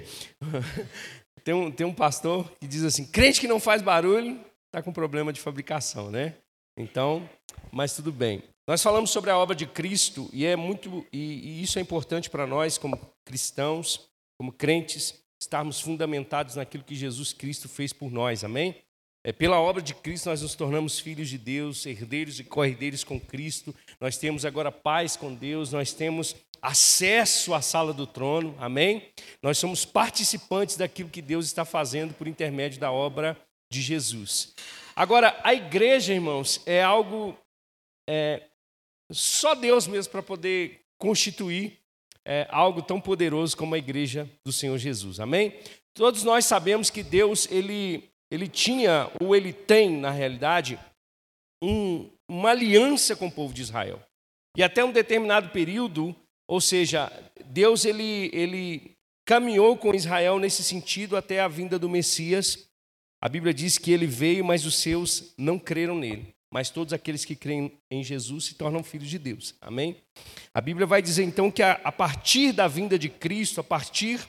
tem, um, tem um pastor que diz assim: crente que não faz barulho está com problema de fabricação, né? Então, mas tudo bem. Nós falamos sobre a obra de Cristo e é muito e, e isso é importante para nós como cristãos, como crentes, estarmos fundamentados naquilo que Jesus Cristo fez por nós. Amém? É, pela obra de Cristo, nós nos tornamos filhos de Deus, herdeiros e co-herdeiros com Cristo. Nós temos agora paz com Deus, nós temos acesso à sala do trono, amém? Nós somos participantes daquilo que Deus está fazendo por intermédio da obra de Jesus. Agora, a igreja, irmãos, é algo. É, só Deus mesmo para poder constituir é, algo tão poderoso como a igreja do Senhor Jesus, amém? Todos nós sabemos que Deus, ele ele tinha, ou ele tem, na realidade, um, uma aliança com o povo de Israel. E até um determinado período, ou seja, Deus ele, ele caminhou com Israel nesse sentido até a vinda do Messias. A Bíblia diz que ele veio, mas os seus não creram nele. Mas todos aqueles que creem em Jesus se tornam filhos de Deus. Amém? A Bíblia vai dizer então que a, a partir da vinda de Cristo, a partir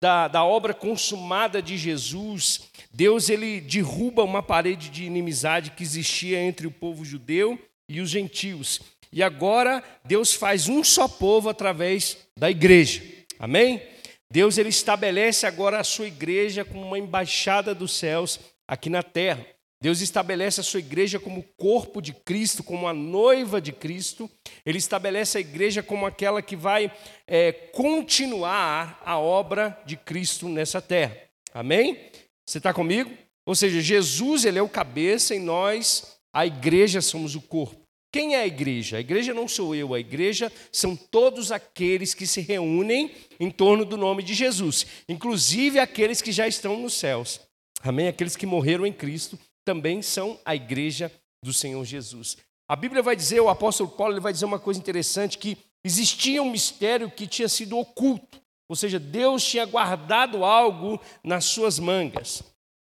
da, da obra consumada de Jesus, Deus ele derruba uma parede de inimizade que existia entre o povo judeu e os gentios. E agora Deus faz um só povo através da igreja. Amém? Deus ele estabelece agora a sua igreja como uma embaixada dos céus aqui na terra. Deus estabelece a sua igreja como corpo de Cristo, como a noiva de Cristo. Ele estabelece a igreja como aquela que vai é, continuar a obra de Cristo nessa terra. Amém? Você está comigo? Ou seja, Jesus ele é o cabeça e nós, a igreja, somos o corpo. Quem é a igreja? A igreja não sou eu, a igreja são todos aqueles que se reúnem em torno do nome de Jesus, inclusive aqueles que já estão nos céus. Amém? Aqueles que morreram em Cristo também são a igreja do Senhor Jesus. A Bíblia vai dizer, o apóstolo Paulo vai dizer uma coisa interessante, que existia um mistério que tinha sido oculto, ou seja, Deus tinha guardado algo nas suas mangas.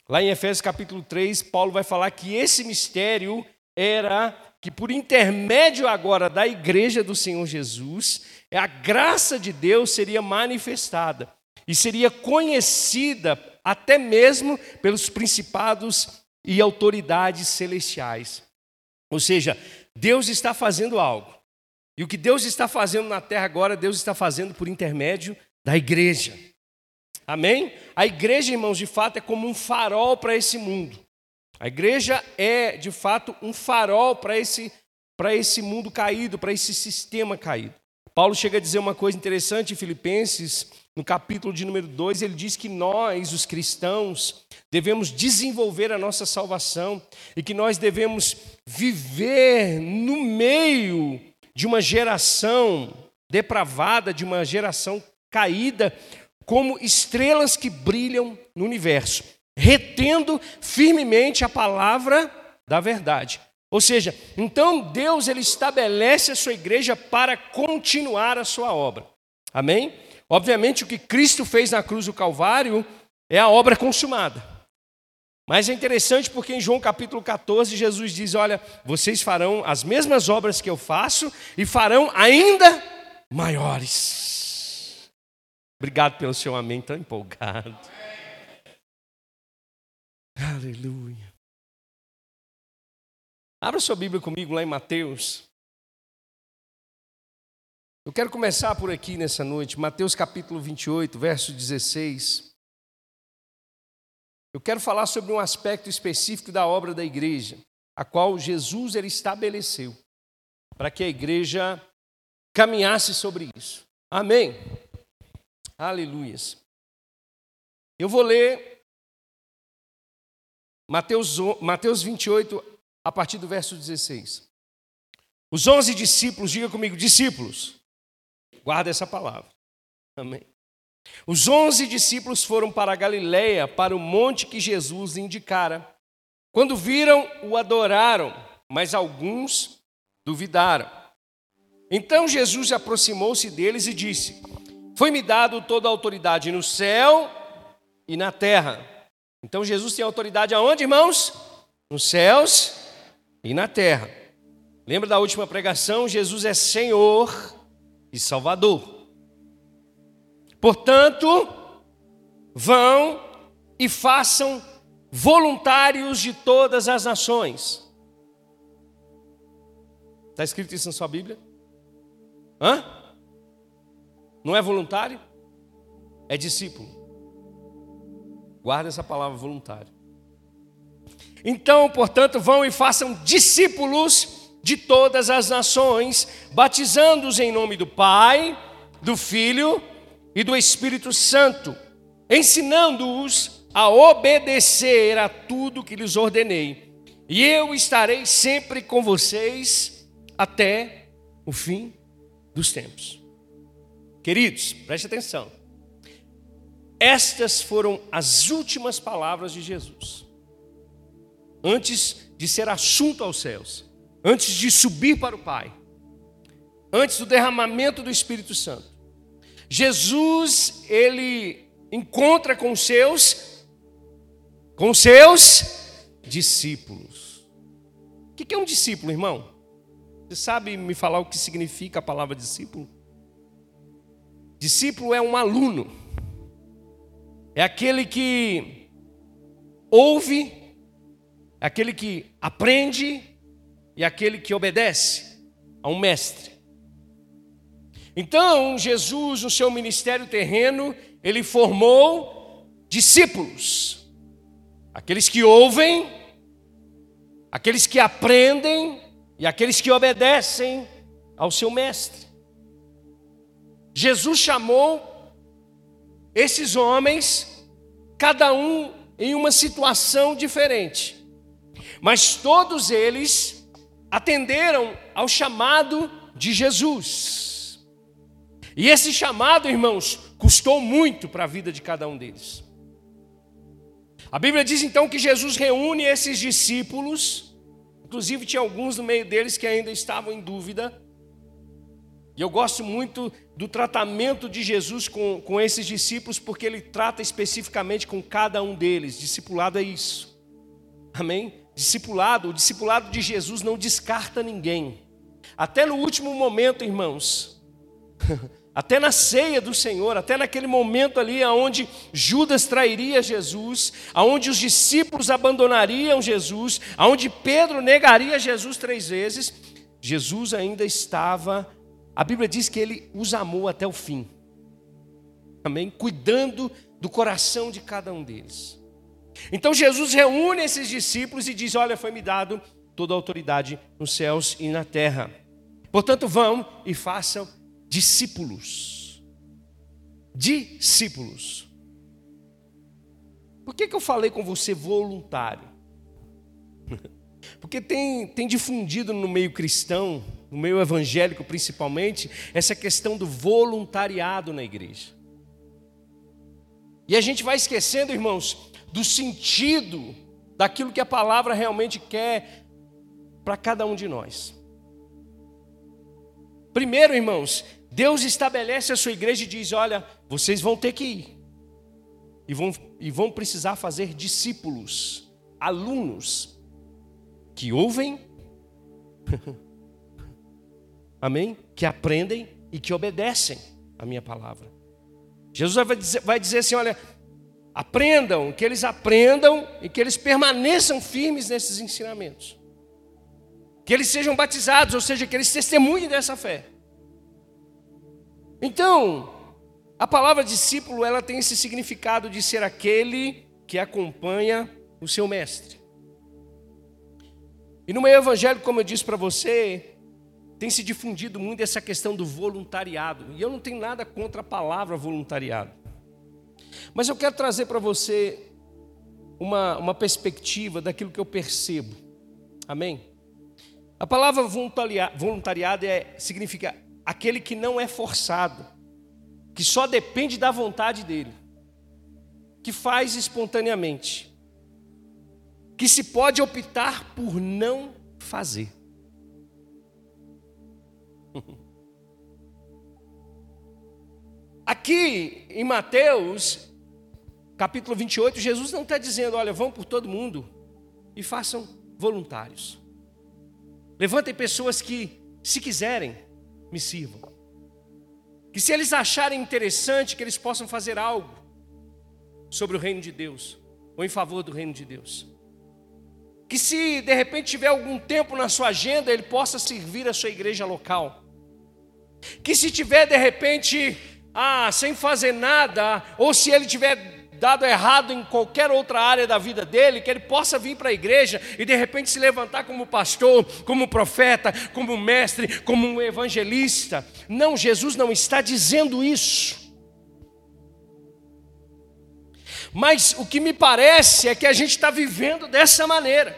Lá em Efésios capítulo 3, Paulo vai falar que esse mistério era que por intermédio agora da igreja do Senhor Jesus, a graça de Deus seria manifestada e seria conhecida até mesmo pelos principados e autoridades celestiais. Ou seja, Deus está fazendo algo. E o que Deus está fazendo na terra agora, Deus está fazendo por intermédio da igreja. Amém? A igreja, irmãos, de fato é como um farol para esse mundo. A igreja é, de fato, um farol para esse, esse mundo caído, para esse sistema caído. Paulo chega a dizer uma coisa interessante em Filipenses, no capítulo de número 2, ele diz que nós, os cristãos, devemos desenvolver a nossa salvação e que nós devemos viver no meio de uma geração depravada, de uma geração caída, como estrelas que brilham no universo, retendo firmemente a palavra da verdade. Ou seja, então Deus ele estabelece a sua igreja para continuar a sua obra. Amém? Obviamente, o que Cristo fez na cruz do Calvário é a obra consumada. Mas é interessante porque em João capítulo 14, Jesus diz: Olha, vocês farão as mesmas obras que eu faço e farão ainda maiores. Obrigado pelo seu amém tão empolgado. Aleluia. Abra sua Bíblia comigo lá em Mateus, eu quero começar por aqui nessa noite, Mateus capítulo 28, verso 16. Eu quero falar sobre um aspecto específico da obra da igreja, a qual Jesus ele estabeleceu, para que a igreja caminhasse sobre isso. Amém. Aleluias. Eu vou ler Mateus, Mateus 28, a partir do verso 16. Os onze discípulos, diga comigo, discípulos Guarda essa palavra. Amém. Os onze discípulos foram para a Galiléia, para o monte que Jesus indicara. Quando viram, o adoraram, mas alguns duvidaram. Então Jesus aproximou-se deles e disse: Foi-me dado toda a autoridade no céu e na terra. Então Jesus tem autoridade aonde, irmãos? Nos céus e na terra. Lembra da última pregação? Jesus é Senhor e Salvador. Portanto, vão e façam voluntários de todas as nações. Está escrito isso na sua Bíblia? Hã? Não é voluntário? É discípulo. Guarda essa palavra voluntário. Então, portanto, vão e façam discípulos de todas as nações, batizando-os em nome do Pai, do Filho e do Espírito Santo, ensinando-os a obedecer a tudo que lhes ordenei. E eu estarei sempre com vocês até o fim dos tempos. Queridos, preste atenção. Estas foram as últimas palavras de Jesus antes de ser assunto aos céus, antes de subir para o Pai, antes do derramamento do Espírito Santo. Jesus, ele encontra com os seus com seus discípulos. O que é um discípulo, irmão? Você sabe me falar o que significa a palavra discípulo? Discípulo é um aluno. É aquele que ouve aquele que aprende e aquele que obedece a um mestre. Então, Jesus, no seu ministério terreno, ele formou discípulos, aqueles que ouvem, aqueles que aprendem e aqueles que obedecem ao seu mestre. Jesus chamou esses homens, cada um em uma situação diferente. Mas todos eles atenderam ao chamado de Jesus. E esse chamado, irmãos, custou muito para a vida de cada um deles. A Bíblia diz então que Jesus reúne esses discípulos, inclusive tinha alguns no meio deles que ainda estavam em dúvida. E eu gosto muito do tratamento de Jesus com, com esses discípulos, porque ele trata especificamente com cada um deles. Discipulado é isso. Amém? Discipulado, o discipulado de Jesus não descarta ninguém. Até no último momento, irmãos, até na ceia do Senhor, até naquele momento ali onde Judas trairia Jesus, aonde os discípulos abandonariam Jesus, aonde Pedro negaria Jesus três vezes, Jesus ainda estava, a Bíblia diz que ele os amou até o fim. Amém? Cuidando do coração de cada um deles. Então Jesus reúne esses discípulos e diz: Olha, foi-me dado toda a autoridade nos céus e na terra. Portanto, vão e façam discípulos. Discípulos. Por que, que eu falei com você voluntário? Porque tem, tem difundido no meio cristão, no meio evangélico principalmente, essa questão do voluntariado na igreja. E a gente vai esquecendo, irmãos, do sentido daquilo que a palavra realmente quer para cada um de nós. Primeiro, irmãos, Deus estabelece a sua igreja e diz: olha, vocês vão ter que ir, e vão, e vão precisar fazer discípulos, alunos, que ouvem, amém? Que aprendem e que obedecem a minha palavra. Jesus vai dizer, vai dizer assim: olha, Aprendam, que eles aprendam e que eles permaneçam firmes nesses ensinamentos. Que eles sejam batizados, ou seja, que eles testemunhem dessa fé. Então, a palavra discípulo, ela tem esse significado de ser aquele que acompanha o seu mestre. E no meio evangélico, como eu disse para você, tem se difundido muito essa questão do voluntariado. E eu não tenho nada contra a palavra voluntariado. Mas eu quero trazer para você uma, uma perspectiva daquilo que eu percebo. Amém? A palavra voluntariado é, significa aquele que não é forçado, que só depende da vontade dele, que faz espontaneamente, que se pode optar por não fazer. Aqui em Mateus, capítulo 28, Jesus não está dizendo, olha, vão por todo mundo e façam voluntários. Levantem pessoas que, se quiserem, me sirvam. Que se eles acharem interessante, que eles possam fazer algo. sobre o reino de Deus, ou em favor do reino de Deus. Que se de repente tiver algum tempo na sua agenda, ele possa servir a sua igreja local. Que se tiver de repente, ah, sem fazer nada, ou se ele tiver dado errado em qualquer outra área da vida dele, que ele possa vir para a igreja e de repente se levantar como pastor, como profeta, como mestre, como um evangelista. Não, Jesus não está dizendo isso. Mas o que me parece é que a gente está vivendo dessa maneira.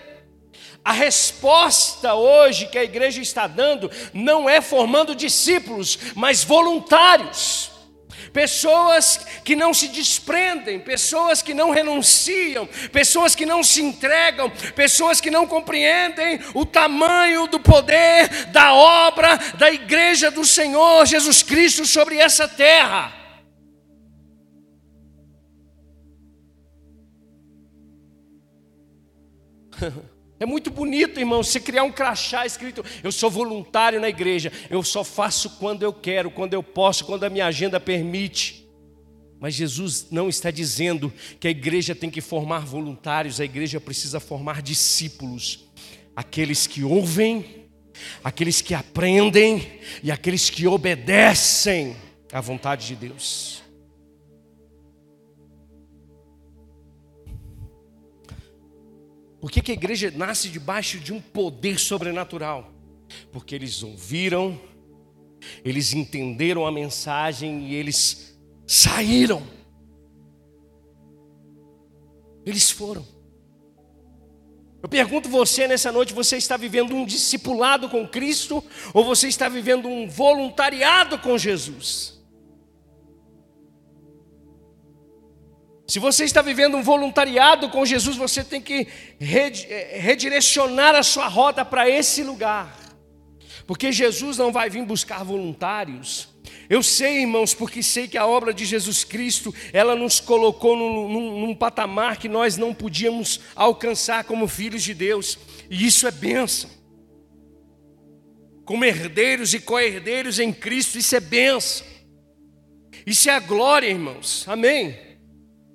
A resposta hoje que a igreja está dando não é formando discípulos, mas voluntários pessoas que não se desprendem, pessoas que não renunciam, pessoas que não se entregam, pessoas que não compreendem o tamanho do poder da obra da igreja do Senhor Jesus Cristo sobre essa terra. É muito bonito, irmão, você criar um crachá escrito: Eu sou voluntário na igreja, eu só faço quando eu quero, quando eu posso, quando a minha agenda permite. Mas Jesus não está dizendo que a igreja tem que formar voluntários, a igreja precisa formar discípulos, aqueles que ouvem, aqueles que aprendem e aqueles que obedecem à vontade de Deus. Por que, que a igreja nasce debaixo de um poder sobrenatural? Porque eles ouviram, eles entenderam a mensagem e eles saíram. Eles foram. Eu pergunto você nessa noite: você está vivendo um discipulado com Cristo ou você está vivendo um voluntariado com Jesus? Se você está vivendo um voluntariado com Jesus, você tem que eh, redirecionar a sua rota para esse lugar. Porque Jesus não vai vir buscar voluntários. Eu sei, irmãos, porque sei que a obra de Jesus Cristo, ela nos colocou num, num, num patamar que nós não podíamos alcançar como filhos de Deus. E isso é bênção. Como herdeiros e co-herdeiros em Cristo, isso é bênção. Isso é a glória, irmãos. Amém.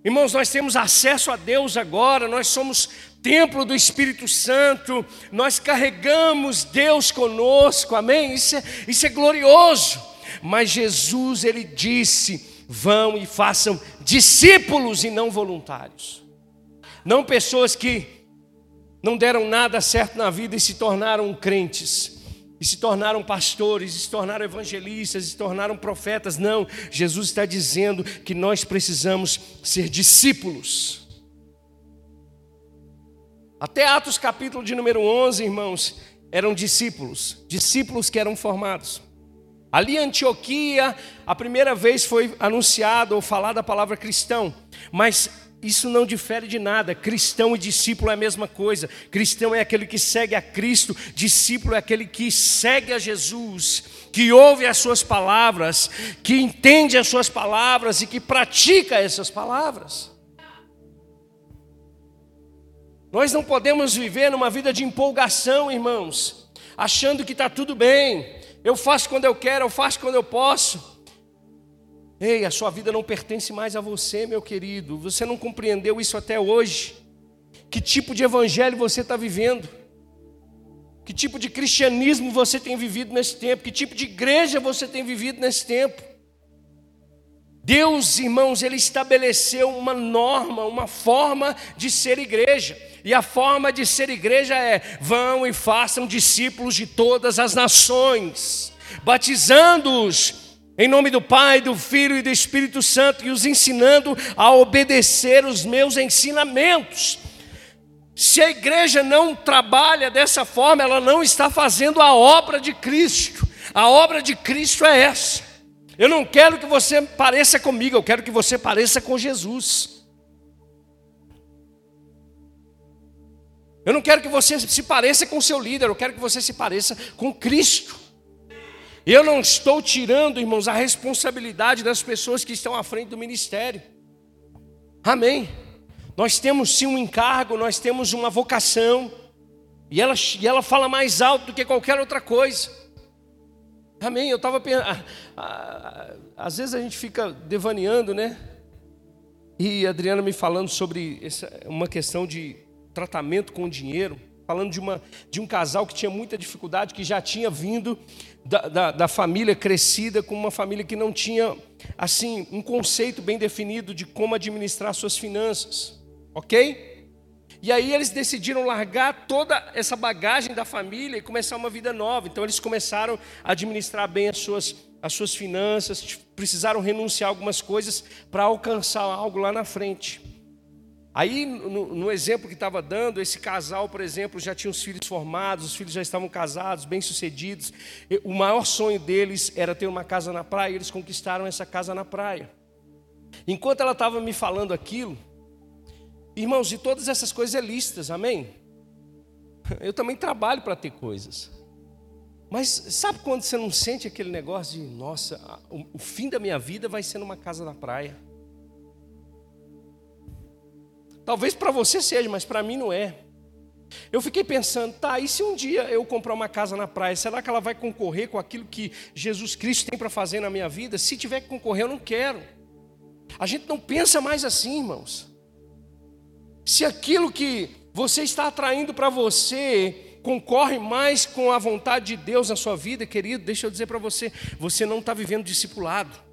Irmãos, nós temos acesso a Deus agora, nós somos templo do Espírito Santo, nós carregamos Deus conosco, amém? Isso é, isso é glorioso. Mas Jesus, ele disse: vão e façam discípulos e não voluntários, não pessoas que não deram nada certo na vida e se tornaram crentes e se tornaram pastores, e se tornaram evangelistas, e se tornaram profetas. Não, Jesus está dizendo que nós precisamos ser discípulos. Até Atos capítulo de número 11, irmãos, eram discípulos, discípulos que eram formados. Ali em Antioquia, a primeira vez foi anunciado ou falada a palavra cristão, mas isso não difere de nada. Cristão e discípulo é a mesma coisa. Cristão é aquele que segue a Cristo, discípulo é aquele que segue a Jesus, que ouve as suas palavras, que entende as suas palavras e que pratica essas palavras. Nós não podemos viver numa vida de empolgação, irmãos, achando que está tudo bem. Eu faço quando eu quero, eu faço quando eu posso. Ei, a sua vida não pertence mais a você, meu querido. Você não compreendeu isso até hoje. Que tipo de evangelho você está vivendo? Que tipo de cristianismo você tem vivido nesse tempo? Que tipo de igreja você tem vivido nesse tempo? Deus, irmãos, Ele estabeleceu uma norma, uma forma de ser igreja. E a forma de ser igreja é: vão e façam discípulos de todas as nações, batizando-os em nome do Pai, do Filho e do Espírito Santo, e os ensinando a obedecer os meus ensinamentos. Se a igreja não trabalha dessa forma, ela não está fazendo a obra de Cristo. A obra de Cristo é essa. Eu não quero que você pareça comigo, eu quero que você pareça com Jesus. Eu não quero que você se pareça com seu líder, eu quero que você se pareça com Cristo. Eu não estou tirando, irmãos, a responsabilidade das pessoas que estão à frente do ministério. Amém. Nós temos sim um encargo, nós temos uma vocação, e ela, e ela fala mais alto do que qualquer outra coisa. Amém. Eu estava pensando, às vezes a gente fica devaneando, né? E a Adriana me falando sobre essa, uma questão de tratamento com dinheiro, falando de, uma, de um casal que tinha muita dificuldade, que já tinha vindo da, da, da família crescida com uma família que não tinha, assim, um conceito bem definido de como administrar suas finanças, ok? E aí eles decidiram largar toda essa bagagem da família e começar uma vida nova. Então eles começaram a administrar bem as suas as suas finanças, precisaram renunciar algumas coisas para alcançar algo lá na frente. Aí, no, no exemplo que estava dando, esse casal, por exemplo, já tinha os filhos formados, os filhos já estavam casados, bem-sucedidos. O maior sonho deles era ter uma casa na praia, e eles conquistaram essa casa na praia. Enquanto ela estava me falando aquilo, irmãos, e todas essas coisas é listas, amém? Eu também trabalho para ter coisas. Mas sabe quando você não sente aquele negócio de, nossa, o, fim da minha vida vai ser numa casa na praia? Talvez para você seja, mas para mim não é. Eu fiquei pensando, tá, e se um dia eu comprar uma casa na praia, será que ela vai concorrer com aquilo que Jesus Cristo tem para fazer na minha vida? Se tiver que concorrer, eu não quero. A gente não pensa mais assim, irmãos. Se aquilo que você está atraindo para você concorre mais com a vontade de Deus na sua vida, querido, deixa eu dizer para você, você não está vivendo discipulado.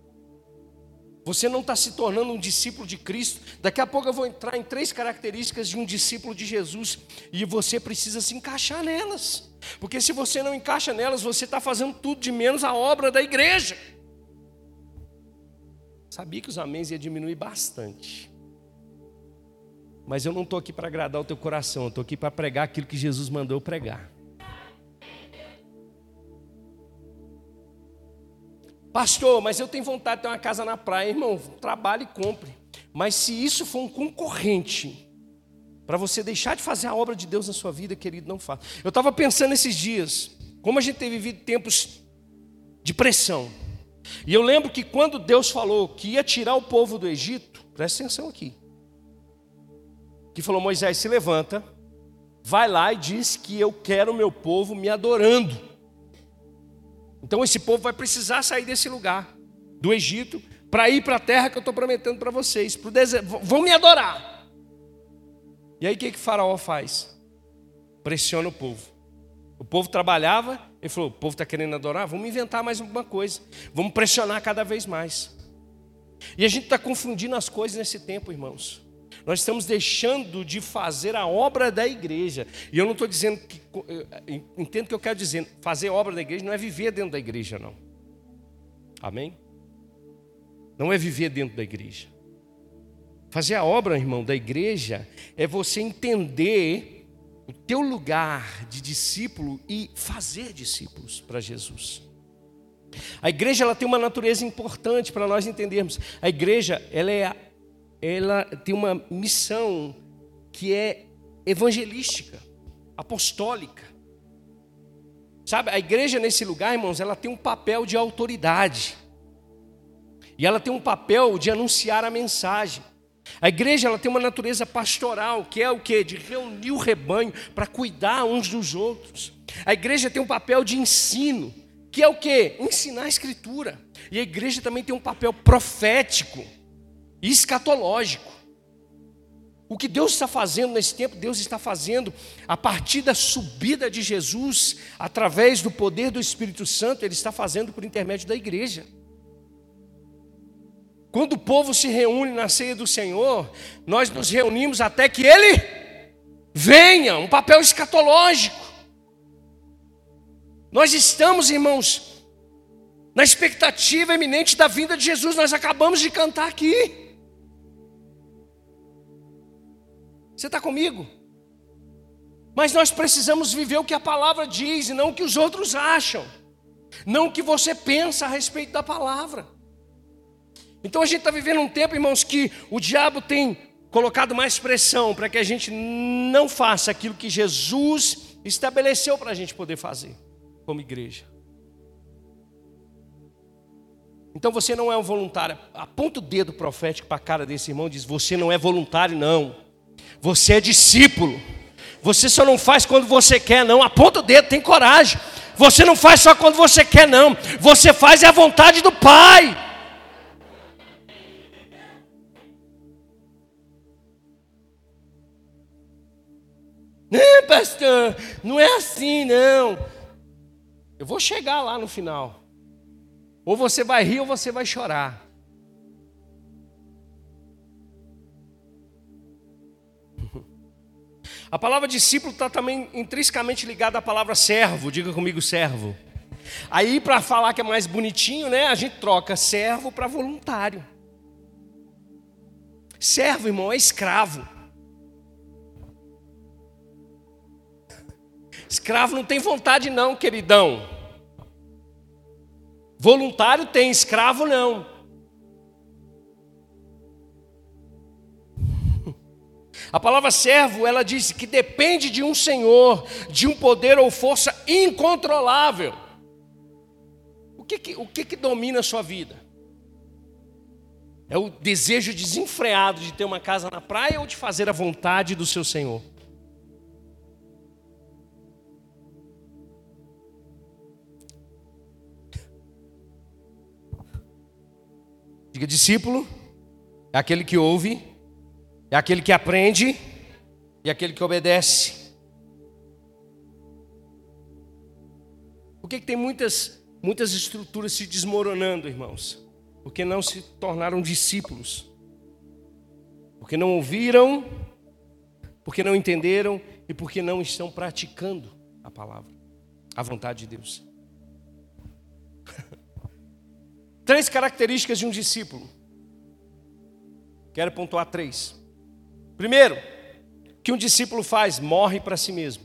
Você não está se tornando um discípulo de Cristo. Daqui a pouco eu vou entrar em três características de um discípulo de Jesus. E você precisa se encaixar nelas. Porque se você não encaixa nelas, você está fazendo tudo de menos a obra da igreja. Sabia que os améns ia diminuir bastante. Mas eu não estou aqui para agradar o teu coração, eu estou aqui para pregar aquilo que Jesus mandou pregar. Pastor, mas eu tenho vontade de ter uma casa na praia, irmão, trabalhe e compre. Mas se isso for um concorrente para você deixar de fazer a obra de Deus na sua vida, querido, não faça. Eu estava pensando esses dias, como a gente tem vivido tempos de pressão. E eu lembro que quando Deus falou que ia tirar o povo do Egito, presta atenção aqui que falou: Moisés, se levanta, vai lá e diz que eu quero o meu povo me adorando. Então esse povo vai precisar sair desse lugar, do Egito, para ir para a terra que eu estou prometendo para vocês, para o deserto. Vão me adorar. E aí o que, que Faraó faz? Pressiona o povo. O povo trabalhava, ele falou: o povo está querendo adorar, vamos inventar mais alguma coisa, vamos pressionar cada vez mais. E a gente está confundindo as coisas nesse tempo, irmãos. Nós estamos deixando de fazer a obra da igreja. E eu não estou dizendo que. Entendo o que eu quero dizer. Fazer obra da igreja não é viver dentro da igreja, não. Amém? Não é viver dentro da igreja. Fazer a obra, irmão, da igreja é você entender o teu lugar de discípulo e fazer discípulos para Jesus. A igreja ela tem uma natureza importante para nós entendermos. A igreja ela é a ela tem uma missão que é evangelística, apostólica. Sabe, a igreja nesse lugar, irmãos, ela tem um papel de autoridade. E ela tem um papel de anunciar a mensagem. A igreja ela tem uma natureza pastoral, que é o que? De reunir o rebanho para cuidar uns dos outros. A igreja tem um papel de ensino, que é o que? Ensinar a escritura. E a igreja também tem um papel profético escatológico. O que Deus está fazendo nesse tempo, Deus está fazendo a partir da subida de Jesus, através do poder do Espírito Santo, Ele está fazendo por intermédio da igreja. Quando o povo se reúne na ceia do Senhor, nós nos reunimos até que Ele venha, um papel escatológico. Nós estamos, irmãos, na expectativa eminente da vinda de Jesus, nós acabamos de cantar aqui. Você está comigo? Mas nós precisamos viver o que a palavra diz e não o que os outros acham, não o que você pensa a respeito da palavra. Então a gente está vivendo um tempo, irmãos, que o diabo tem colocado mais pressão para que a gente não faça aquilo que Jesus estabeleceu para a gente poder fazer como igreja. Então você não é um voluntário. Aponta o dedo profético para a cara desse irmão e diz: Você não é voluntário, não. Você é discípulo. Você só não faz quando você quer, não. Aponta o dedo, tem coragem. Você não faz só quando você quer, não. Você faz é a vontade do Pai. Não, pastor, não é assim, não. Eu vou chegar lá no final. Ou você vai rir ou você vai chorar. A palavra discípulo está também intrinsecamente ligada à palavra servo. Diga comigo, servo. Aí, para falar que é mais bonitinho, né, a gente troca servo para voluntário. Servo, irmão, é escravo. Escravo não tem vontade, não, queridão. Voluntário tem, escravo não. A palavra servo, ela diz que depende de um senhor, de um poder ou força incontrolável. O que, que o que, que domina a sua vida? É o desejo desenfreado de ter uma casa na praia ou de fazer a vontade do seu Senhor? Diga discípulo, é aquele que ouve, é aquele que aprende e aquele que obedece. Por que, que tem muitas, muitas estruturas se desmoronando, irmãos? Porque não se tornaram discípulos. Porque não ouviram, porque não entenderam e porque não estão praticando a palavra, a vontade de Deus. Três características de um discípulo. Quero pontuar três. Primeiro, que um discípulo faz? Morre para si mesmo.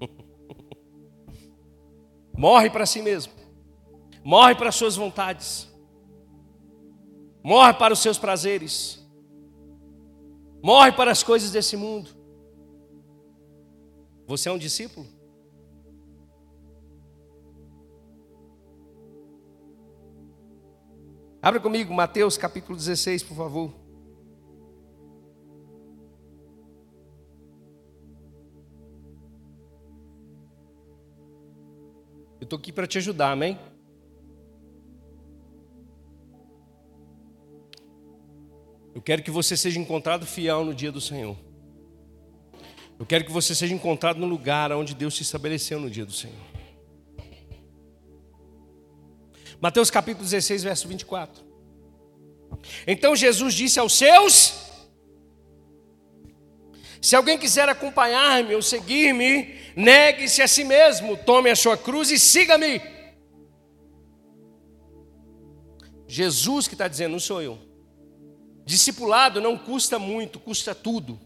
Morre para si mesmo. Morre para as suas vontades. Morre para os seus prazeres. Morre para as coisas desse mundo. Você é um discípulo? Abra comigo Mateus capítulo 16, por favor. Eu estou aqui para te ajudar, amém? Eu quero que você seja encontrado fiel no dia do Senhor. Eu quero que você seja encontrado no lugar onde Deus se estabeleceu no dia do Senhor. Mateus capítulo 16, verso 24. Então Jesus disse aos seus: Se alguém quiser acompanhar-me ou seguir-me, negue-se a si mesmo, tome a sua cruz e siga-me. Jesus que está dizendo, não sou eu. Discipulado não custa muito, custa tudo.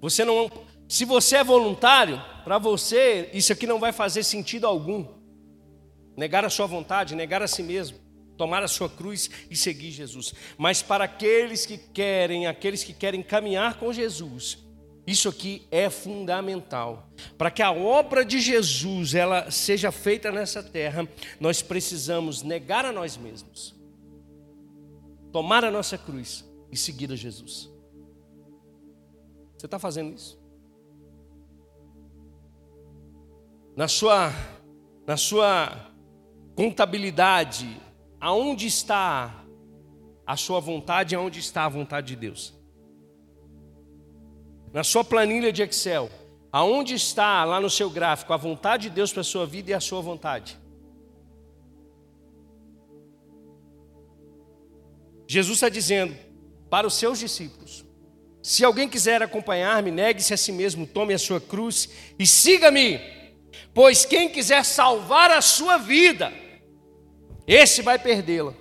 Você não, se você é voluntário, para você, isso aqui não vai fazer sentido algum. Negar a sua vontade, negar a si mesmo, tomar a sua cruz e seguir Jesus. Mas para aqueles que querem, aqueles que querem caminhar com Jesus, isso aqui é fundamental. Para que a obra de Jesus ela seja feita nessa terra, nós precisamos negar a nós mesmos. Tomar a nossa cruz e seguir a Jesus. Você está fazendo isso? Na sua, na sua contabilidade, aonde está a sua vontade aonde está a vontade de Deus. Na sua planilha de Excel, aonde está lá no seu gráfico a vontade de Deus para a sua vida e a sua vontade. Jesus está dizendo para os seus discípulos: se alguém quiser acompanhar-me, negue-se a si mesmo, tome a sua cruz e siga-me. Pois quem quiser salvar a sua vida, esse vai perdê-la.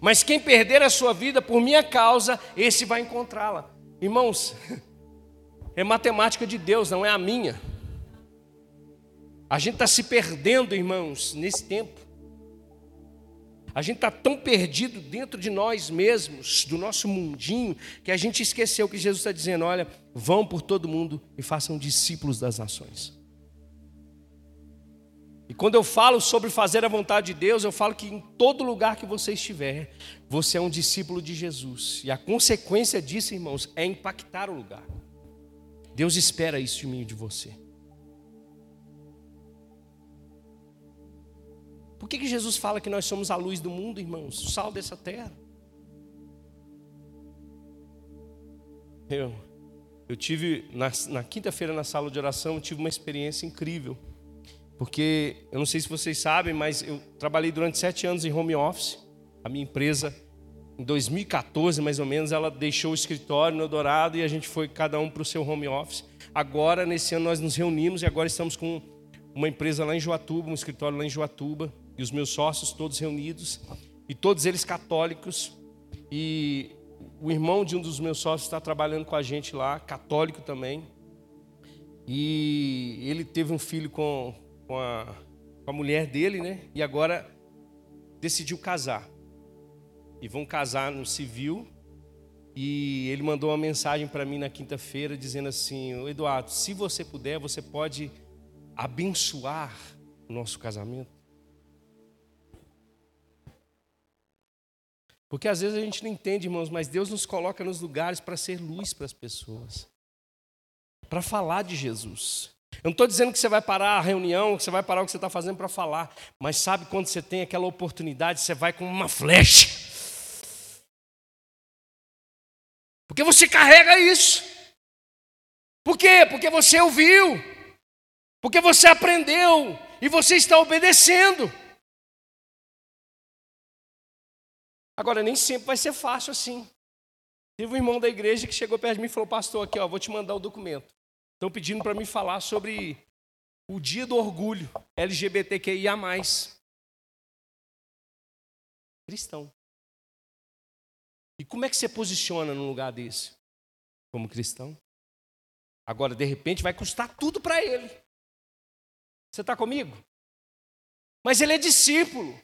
Mas quem perder a sua vida por minha causa, esse vai encontrá-la. Irmãos, é matemática de Deus, não é a minha. A gente está se perdendo, irmãos, nesse tempo. A gente está tão perdido dentro de nós mesmos, do nosso mundinho, que a gente esqueceu que Jesus está dizendo: olha, vão por todo mundo e façam discípulos das nações. E quando eu falo sobre fazer a vontade de Deus, eu falo que em todo lugar que você estiver, você é um discípulo de Jesus. E a consequência disso, irmãos, é impactar o lugar. Deus espera isso de mim e de você. Por que, que Jesus fala que nós somos a luz do mundo, irmãos? O sal dessa terra. Eu, eu tive, na, na quinta-feira na sala de oração, eu tive uma experiência incrível. Porque, eu não sei se vocês sabem, mas eu trabalhei durante sete anos em home office. A minha empresa, em 2014 mais ou menos, ela deixou o escritório no Eldorado e a gente foi cada um para o seu home office. Agora, nesse ano, nós nos reunimos e agora estamos com uma empresa lá em Joatuba, um escritório lá em Joatuba, e os meus sócios todos reunidos, e todos eles católicos. E o irmão de um dos meus sócios está trabalhando com a gente lá, católico também. E ele teve um filho com, com, a, com a mulher dele, né? E agora decidiu casar. E vão casar no civil. E ele mandou uma mensagem para mim na quinta-feira dizendo assim: Eduardo, se você puder, você pode abençoar o nosso casamento. Porque às vezes a gente não entende, irmãos, mas Deus nos coloca nos lugares para ser luz para as pessoas, para falar de Jesus. Eu não estou dizendo que você vai parar a reunião, que você vai parar o que você está fazendo para falar, mas sabe quando você tem aquela oportunidade, você vai com uma flecha. Porque você carrega isso. Por quê? Porque você ouviu, porque você aprendeu e você está obedecendo. Agora, nem sempre vai ser fácil assim. Teve um irmão da igreja que chegou perto de mim e falou: Pastor, aqui, ó, vou te mandar o documento. Estão pedindo para me falar sobre o dia do orgulho LGBTQIA. Cristão. E como é que você posiciona num lugar desse? Como cristão? Agora, de repente, vai custar tudo para ele. Você está comigo? Mas ele é discípulo.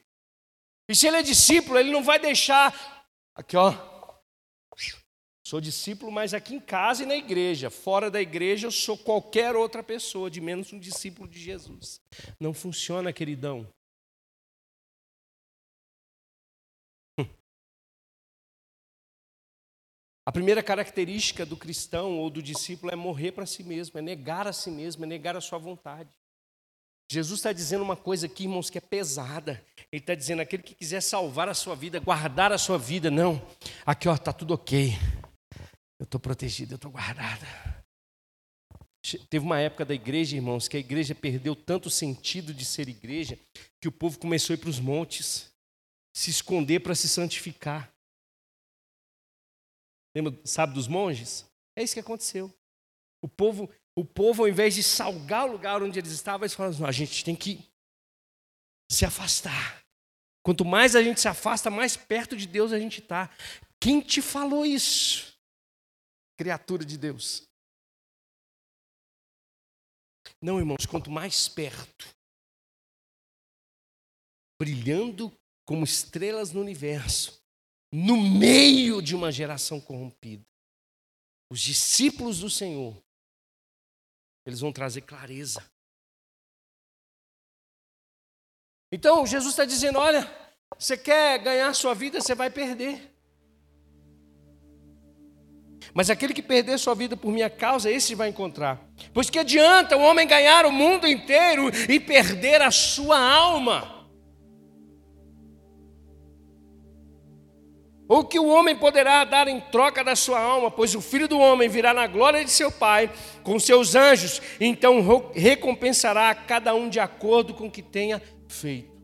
E se ele é discípulo, ele não vai deixar. Aqui, ó. Sou discípulo, mas aqui em casa e na igreja. Fora da igreja, eu sou qualquer outra pessoa, de menos um discípulo de Jesus. Não funciona, queridão. A primeira característica do cristão ou do discípulo é morrer para si mesmo, é negar a si mesmo, é negar a sua vontade. Jesus está dizendo uma coisa aqui, irmãos, que é pesada. Ele está dizendo: aquele que quiser salvar a sua vida, guardar a sua vida, não. Aqui, ó, está tudo ok. Eu estou protegido, eu estou guardada. Teve uma época da igreja, irmãos, que a igreja perdeu tanto sentido de ser igreja, que o povo começou a ir para os montes, se esconder para se santificar. Lembra, sabe dos monges? É isso que aconteceu. O povo o povo, ao invés de salgar o lugar onde eles estavam, eles falaram: a gente tem que se afastar. Quanto mais a gente se afasta, mais perto de Deus a gente está. Quem te falou isso? Criatura de Deus. Não, irmãos, quanto mais perto, brilhando como estrelas no universo, no meio de uma geração corrompida, os discípulos do Senhor eles vão trazer clareza. Então, Jesus está dizendo: olha, você quer ganhar sua vida, você vai perder. Mas aquele que perder sua vida por minha causa, esse vai encontrar. Pois que adianta o homem ganhar o mundo inteiro e perder a sua alma? Ou que o homem poderá dar em troca da sua alma, pois o filho do homem virá na glória de seu Pai com seus anjos, e então recompensará a cada um de acordo com o que tenha feito.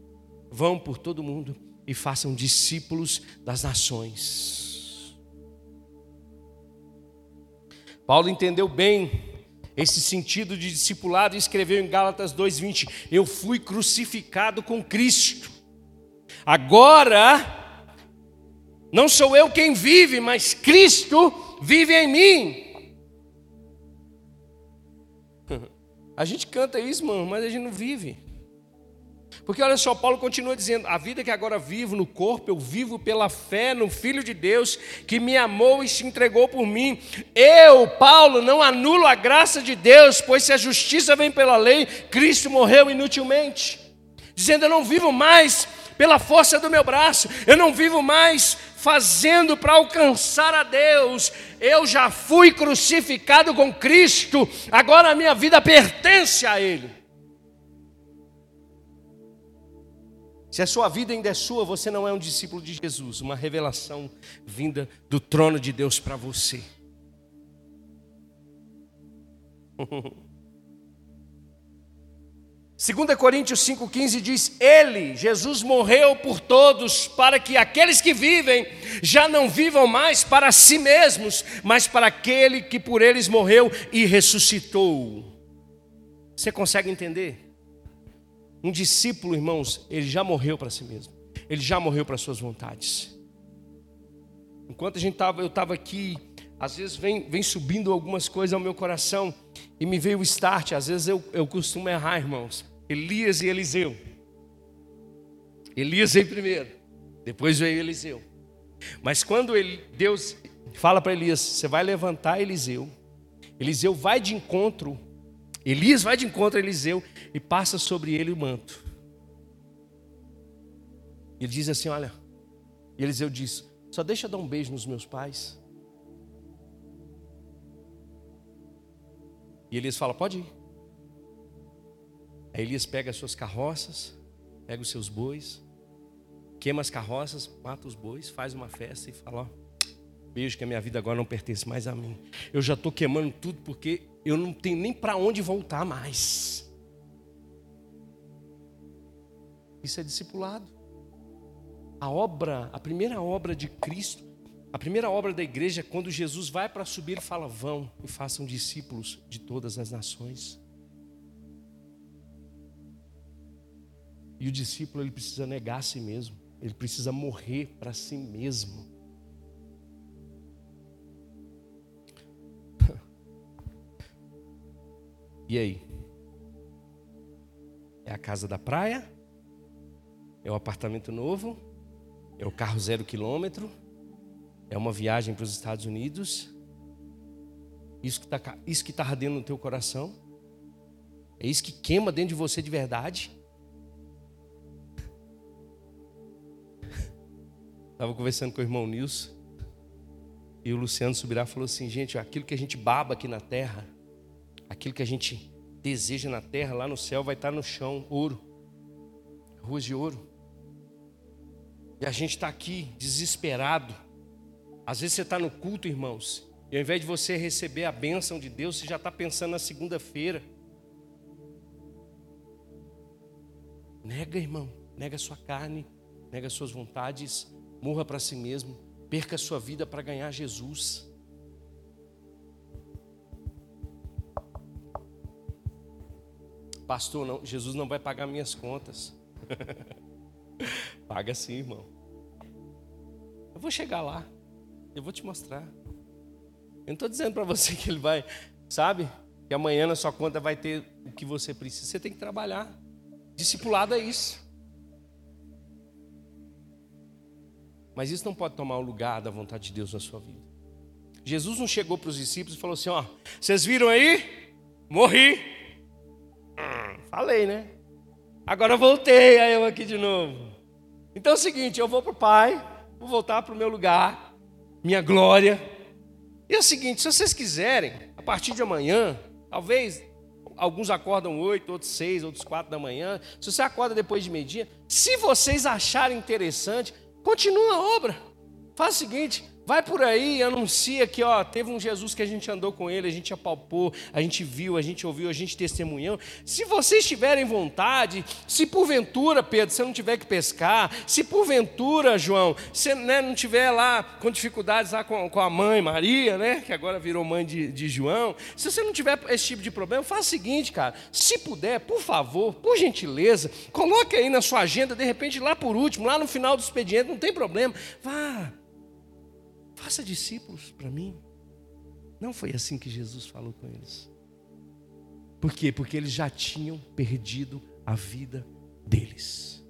Vão por todo mundo e façam discípulos das nações. Paulo entendeu bem esse sentido de discipulado e escreveu em Gálatas 2:20: Eu fui crucificado com Cristo. Agora não sou eu quem vive, mas Cristo vive em mim. A gente canta isso, mano, mas a gente não vive. Porque olha só, Paulo continua dizendo: a vida que agora vivo no corpo, eu vivo pela fé no Filho de Deus que me amou e se entregou por mim. Eu, Paulo, não anulo a graça de Deus, pois se a justiça vem pela lei, Cristo morreu inutilmente. Dizendo: eu não vivo mais pela força do meu braço, eu não vivo mais fazendo para alcançar a Deus. Eu já fui crucificado com Cristo, agora a minha vida pertence a Ele. Se a sua vida ainda é sua, você não é um discípulo de Jesus, uma revelação vinda do trono de Deus para você. 2 Coríntios 5,15 diz: Ele, Jesus, morreu por todos, para que aqueles que vivem já não vivam mais para si mesmos, mas para aquele que por eles morreu e ressuscitou. Você consegue entender? Um discípulo, irmãos, ele já morreu para si mesmo, ele já morreu para suas vontades. Enquanto a gente tava, eu estava aqui, às vezes vem, vem subindo algumas coisas ao meu coração e me veio o start. Às vezes eu, eu costumo errar, irmãos. Elias e Eliseu. Elias veio primeiro, depois veio Eliseu. Mas quando ele, Deus fala para Elias: Você vai levantar Eliseu, Eliseu vai de encontro, Elias vai de encontro a Eliseu e passa sobre ele o manto. Ele diz assim: Olha, e Eliseu diz: Só deixa eu dar um beijo nos meus pais. E Elias fala: Pode ir. Aí Elias pega as suas carroças, pega os seus bois, queima as carroças, mata os bois, faz uma festa e fala: ó, beijo que a minha vida agora não pertence mais a mim. Eu já estou queimando tudo porque eu não tenho nem para onde voltar mais. Isso é discipulado. A obra, a primeira obra de Cristo, a primeira obra da igreja, quando Jesus vai para subir, ele fala: vão e façam discípulos de todas as nações. E o discípulo ele precisa negar a si mesmo, ele precisa morrer para si mesmo. E aí? É a casa da praia? É o apartamento novo? É o carro zero quilômetro? É uma viagem para os Estados Unidos? Isso que está isso que tá ardendo no teu coração? É isso que queima dentro de você de verdade? Estava conversando com o irmão Nilson. E o Luciano Subirá falou assim: gente, aquilo que a gente baba aqui na terra, aquilo que a gente deseja na terra, lá no céu, vai estar no chão ouro ruas de ouro. E a gente está aqui desesperado. Às vezes você está no culto, irmãos, e ao invés de você receber a bênção de Deus, você já está pensando na segunda-feira. Nega, irmão, nega sua carne, nega suas vontades, morra para si mesmo, perca sua vida para ganhar Jesus. Pastor, não, Jesus não vai pagar minhas contas. Paga sim, irmão. Eu vou chegar lá. Eu vou te mostrar. Eu não estou dizendo para você que ele vai, sabe? Que amanhã na sua conta vai ter o que você precisa. Você tem que trabalhar. Discipulado é isso. Mas isso não pode tomar o lugar da vontade de Deus na sua vida. Jesus não chegou para os discípulos e falou assim: Ó, vocês viram aí? Morri. Falei, né? Agora voltei, aí eu aqui de novo. Então é o seguinte: eu vou para o Pai, vou voltar para o meu lugar, minha glória. E é o seguinte: se vocês quiserem, a partir de amanhã, talvez alguns acordam oito, outros seis, outros quatro da manhã. Se você acorda depois de meio-dia, se vocês acharem interessante, Continua a obra. Faz o seguinte, Vai por aí e anuncia que ó, teve um Jesus que a gente andou com ele, a gente apalpou, a gente viu, a gente ouviu, a gente testemunhou. Se vocês tiverem vontade, se porventura, Pedro, você não tiver que pescar, se porventura, João, você né, não tiver lá com dificuldades lá com, com, a mãe Maria, né, que agora virou mãe de, de João, se você não tiver esse tipo de problema, faça o seguinte, cara, se puder, por favor, por gentileza, coloque aí na sua agenda, de repente lá por último, lá no final do expediente, não tem problema, vá Faça discípulos para mim. Não foi assim que Jesus falou com eles. Por quê? Porque eles já tinham perdido a vida deles.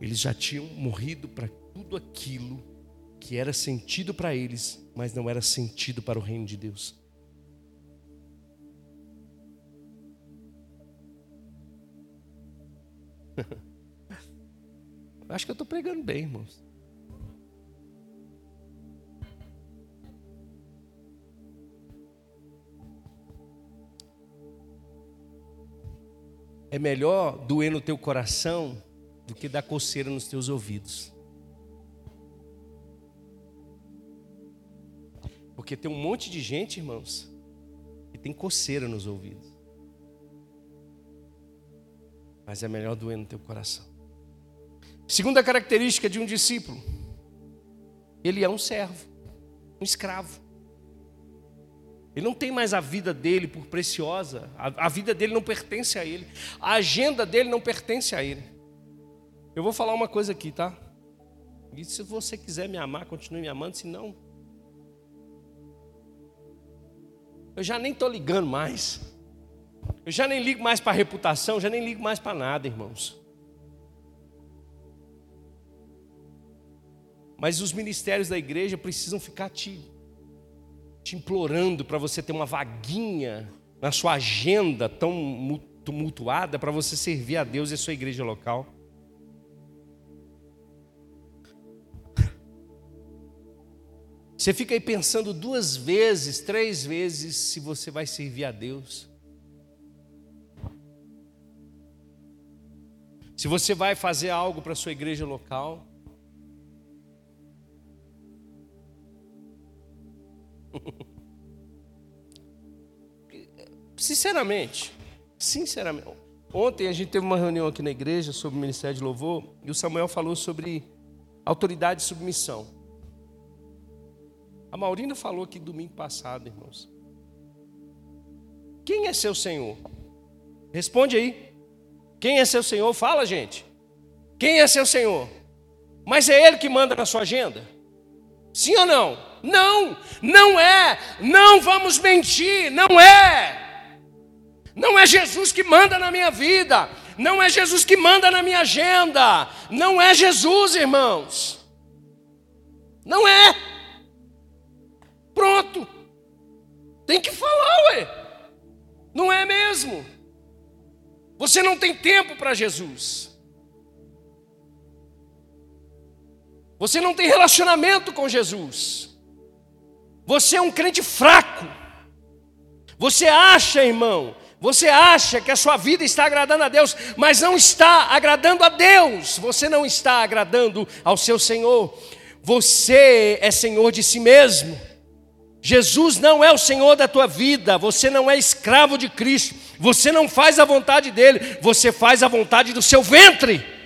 Eles já tinham morrido para tudo aquilo que era sentido para eles, mas não era sentido para o reino de Deus. Acho que eu estou pregando bem, irmãos. É melhor doer no teu coração do que dar coceira nos teus ouvidos. Porque tem um monte de gente, irmãos, tem coceira nos ouvidos. Mas é melhor doer no teu coração. Segunda característica de um discípulo: ele é um servo, um escravo. Ele não tem mais a vida dele por preciosa, a, a vida dele não pertence a ele, a agenda dele não pertence a ele. Eu vou falar uma coisa aqui, tá? E se você quiser me amar, continue me amando, se não, eu já nem estou ligando mais. Eu já nem ligo mais para reputação, já nem ligo mais para nada, irmãos. Mas os ministérios da igreja precisam ficar te, te implorando para você ter uma vaguinha na sua agenda tão tumultuada para você servir a Deus e a sua igreja local. Você fica aí pensando duas vezes, três vezes se você vai servir a Deus. Se você vai fazer algo para a sua igreja local. Sinceramente, sinceramente. Ontem a gente teve uma reunião aqui na igreja sobre o ministério de louvor e o Samuel falou sobre autoridade e submissão. A Maurina falou aqui domingo passado, irmãos. Quem é seu Senhor? Responde aí. Quem é seu Senhor? Fala, gente. Quem é seu Senhor? Mas é Ele que manda na sua agenda? Sim ou não? Não, não é. Não vamos mentir, não é. Não é Jesus que manda na minha vida. Não é Jesus que manda na minha agenda. Não é Jesus, irmãos. Não é. Pronto. Tem que falar, ué. Não é mesmo? Você não tem tempo para Jesus. Você não tem relacionamento com Jesus. Você é um crente fraco. Você acha, irmão, você acha que a sua vida está agradando a Deus, mas não está agradando a Deus. Você não está agradando ao seu Senhor. Você é senhor de si mesmo. Jesus não é o Senhor da tua vida, você não é escravo de Cristo, você não faz a vontade dele, você faz a vontade do seu ventre.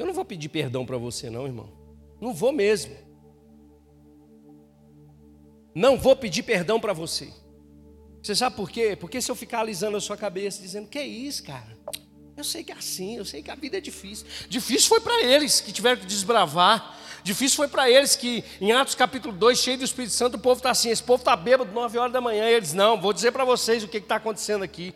Eu não vou pedir perdão para você, não, irmão. Não vou mesmo. Não vou pedir perdão para você. Você sabe por quê? Porque se eu ficar alisando a sua cabeça, dizendo, que é isso, cara? Eu sei que é assim, eu sei que a vida é difícil. Difícil foi para eles que tiveram que desbravar. Difícil foi para eles que, em Atos capítulo 2, cheio do Espírito Santo, o povo está assim: esse povo está bêbado 9 horas da manhã. E eles, não, vou dizer para vocês o que está acontecendo aqui.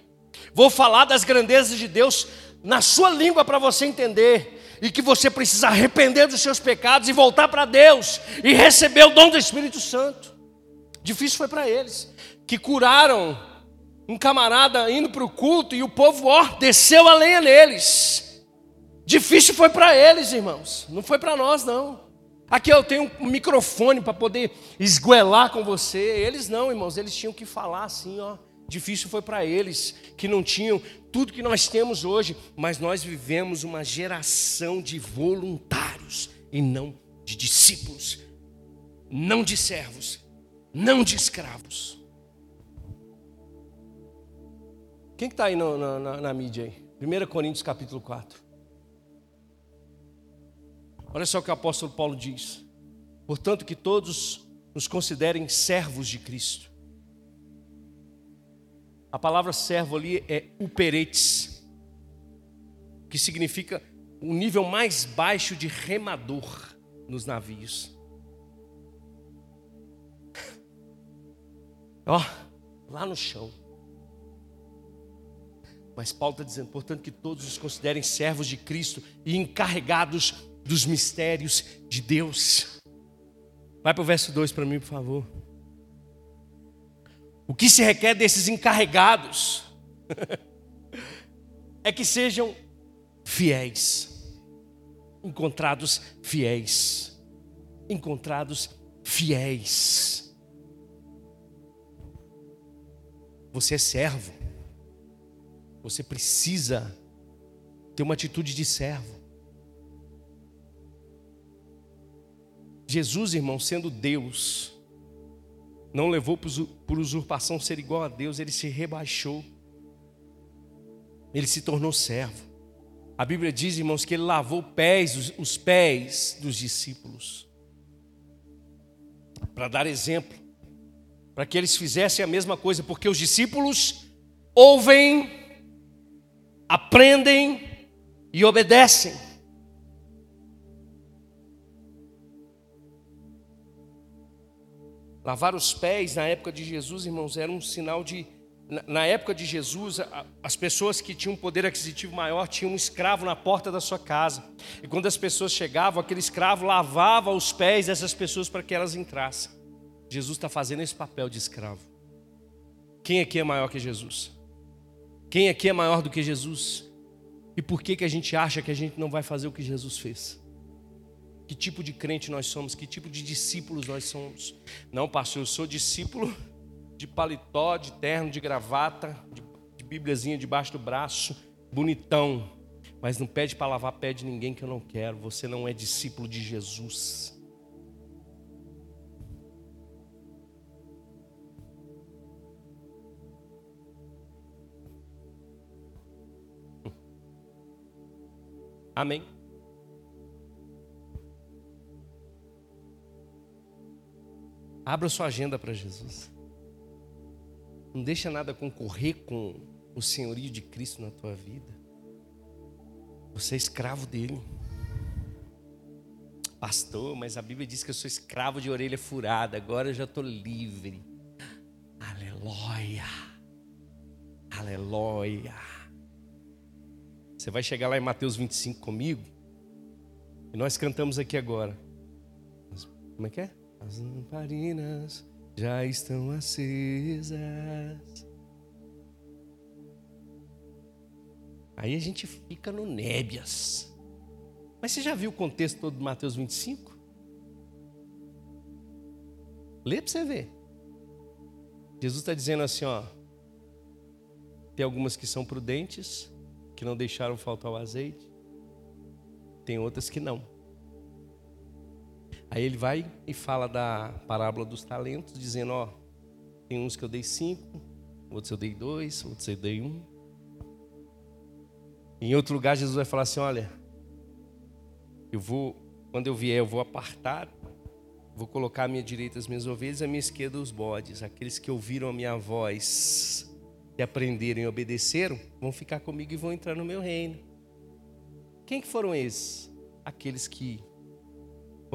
Vou falar das grandezas de Deus na sua língua para você entender. E que você precisa arrepender dos seus pecados e voltar para Deus e receber o dom do Espírito Santo. Difícil foi para eles que curaram um camarada indo para o culto e o povo ó, desceu a lenha neles. Difícil foi para eles, irmãos, não foi para nós, não. Aqui eu tenho um microfone para poder esguelar com você. Eles não, irmãos, eles tinham que falar assim, ó. Difícil foi para eles que não tinham tudo que nós temos hoje, mas nós vivemos uma geração de voluntários e não de discípulos, não de servos, não de escravos. Quem que está aí no, na, na mídia aí? 1 Coríntios capítulo 4. Olha só o que o apóstolo Paulo diz. Portanto, que todos nos considerem servos de Cristo. A palavra servo ali é uperetes, que significa o um nível mais baixo de remador nos navios. Ó, lá no chão. Mas Paulo está dizendo, portanto, que todos os considerem servos de Cristo e encarregados dos mistérios de Deus. Vai para o verso 2 para mim, por favor. O que se requer desses encarregados é que sejam fiéis, encontrados fiéis, encontrados fiéis. Você é servo. Você precisa ter uma atitude de servo. Jesus, irmão, sendo Deus, não levou por usurpação ser igual a Deus, ele se rebaixou, ele se tornou servo. A Bíblia diz, irmãos, que ele lavou pés, os, pés dos discípulos, para dar exemplo, para que eles fizessem a mesma coisa, porque os discípulos ouvem, aprendem e obedecem. Lavar os pés na época de Jesus, irmãos, era um sinal de. Na época de Jesus, as pessoas que tinham um poder aquisitivo maior tinham um escravo na porta da sua casa. E quando as pessoas chegavam, aquele escravo lavava os pés dessas pessoas para que elas entrassem. Jesus está fazendo esse papel de escravo. Quem aqui é maior que Jesus? Quem aqui é maior do que Jesus? E por que, que a gente acha que a gente não vai fazer o que Jesus fez? Que tipo de crente nós somos? Que tipo de discípulos nós somos? Não, pastor, eu sou discípulo de paletó, de terno, de gravata, de, de bíbliazinha debaixo do braço, bonitão. Mas não pede para lavar pé de ninguém que eu não quero. Você não é discípulo de Jesus. Amém. Abra sua agenda para Jesus. Não deixa nada concorrer com o senhorio de Cristo na tua vida. Você é escravo dele. Pastor, mas a Bíblia diz que eu sou escravo de orelha furada, agora eu já estou livre. Aleluia. Aleluia. Você vai chegar lá em Mateus 25 comigo? E nós cantamos aqui agora. Como é que é? As lamparinas já estão acesas. Aí a gente fica no nébias. Mas você já viu o contexto todo de Mateus 25? Lê para você ver. Jesus está dizendo assim: ó, tem algumas que são prudentes, que não deixaram faltar o azeite, tem outras que não. Aí ele vai e fala da parábola dos talentos, dizendo: Ó, tem uns que eu dei cinco, outros eu dei dois, outros eu dei um. Em outro lugar, Jesus vai falar assim: Olha, eu vou, quando eu vier, eu vou apartar, vou colocar à minha direita as minhas ovelhas, à minha esquerda os bodes. Aqueles que ouviram a minha voz e aprenderam e obedeceram, vão ficar comigo e vão entrar no meu reino. Quem que foram esses? Aqueles que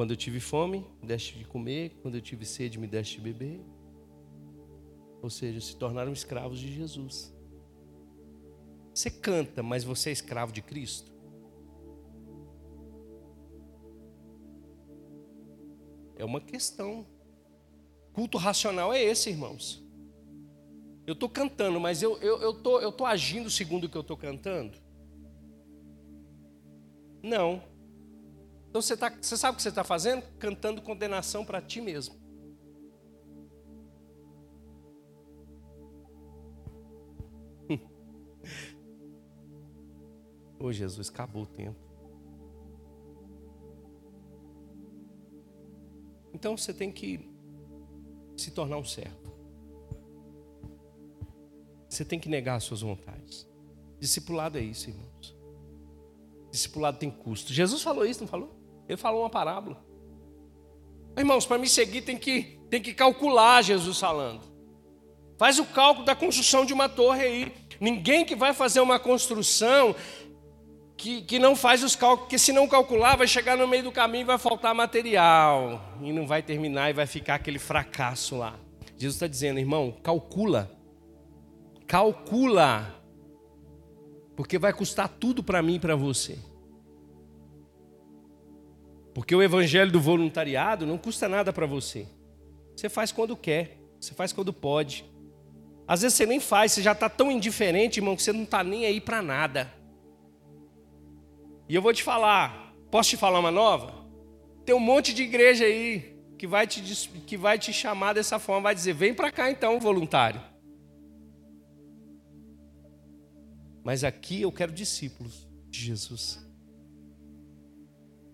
quando eu tive fome, me deste de comer. Quando eu tive sede, me deste de beber. Ou seja, se tornaram escravos de Jesus. Você canta, mas você é escravo de Cristo? É uma questão. Culto racional é esse, irmãos. Eu estou cantando, mas eu estou eu, eu tô, eu tô agindo segundo o que eu estou cantando? Não. Então você, tá, você sabe o que você está fazendo? Cantando condenação para ti mesmo. Ô oh, Jesus, acabou o tempo. Então você tem que se tornar um servo. Você tem que negar as suas vontades. Discipulado é isso, irmãos. Discipulado tem custo. Jesus falou isso, não falou? Ele falou uma parábola. Irmãos, para me seguir tem que, tem que calcular, Jesus falando. Faz o cálculo da construção de uma torre aí. Ninguém que vai fazer uma construção que, que não faz os cálculos, porque se não calcular, vai chegar no meio do caminho e vai faltar material. E não vai terminar e vai ficar aquele fracasso lá. Jesus está dizendo, irmão, calcula. Calcula. Porque vai custar tudo para mim e para você. Porque o evangelho do voluntariado não custa nada para você. Você faz quando quer, você faz quando pode. Às vezes você nem faz, você já está tão indiferente, irmão, que você não está nem aí para nada. E eu vou te falar, posso te falar uma nova? Tem um monte de igreja aí que vai te, que vai te chamar dessa forma, vai dizer: vem para cá então, voluntário. Mas aqui eu quero discípulos. de Jesus.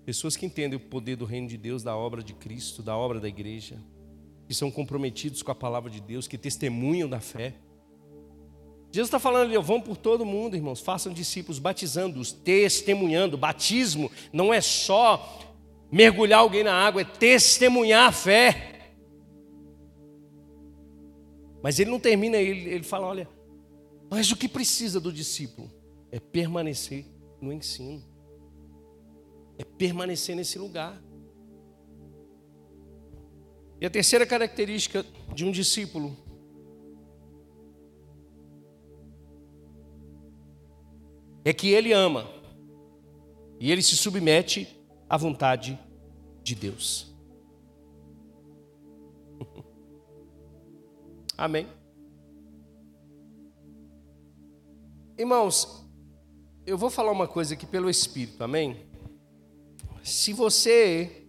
Pessoas que entendem o poder do reino de Deus, da obra de Cristo, da obra da igreja, que são comprometidos com a palavra de Deus, que testemunham da fé. Jesus está falando ali, vão por todo mundo, irmãos, façam discípulos, batizando-os, testemunhando. Batismo não é só mergulhar alguém na água, é testemunhar a fé. Mas ele não termina, ele, ele fala: olha, mas o que precisa do discípulo é permanecer no ensino, é permanecer nesse lugar. E a terceira característica de um discípulo é que ele ama e ele se submete à vontade de Deus. Amém. Irmãos, eu vou falar uma coisa aqui pelo Espírito, amém? Se você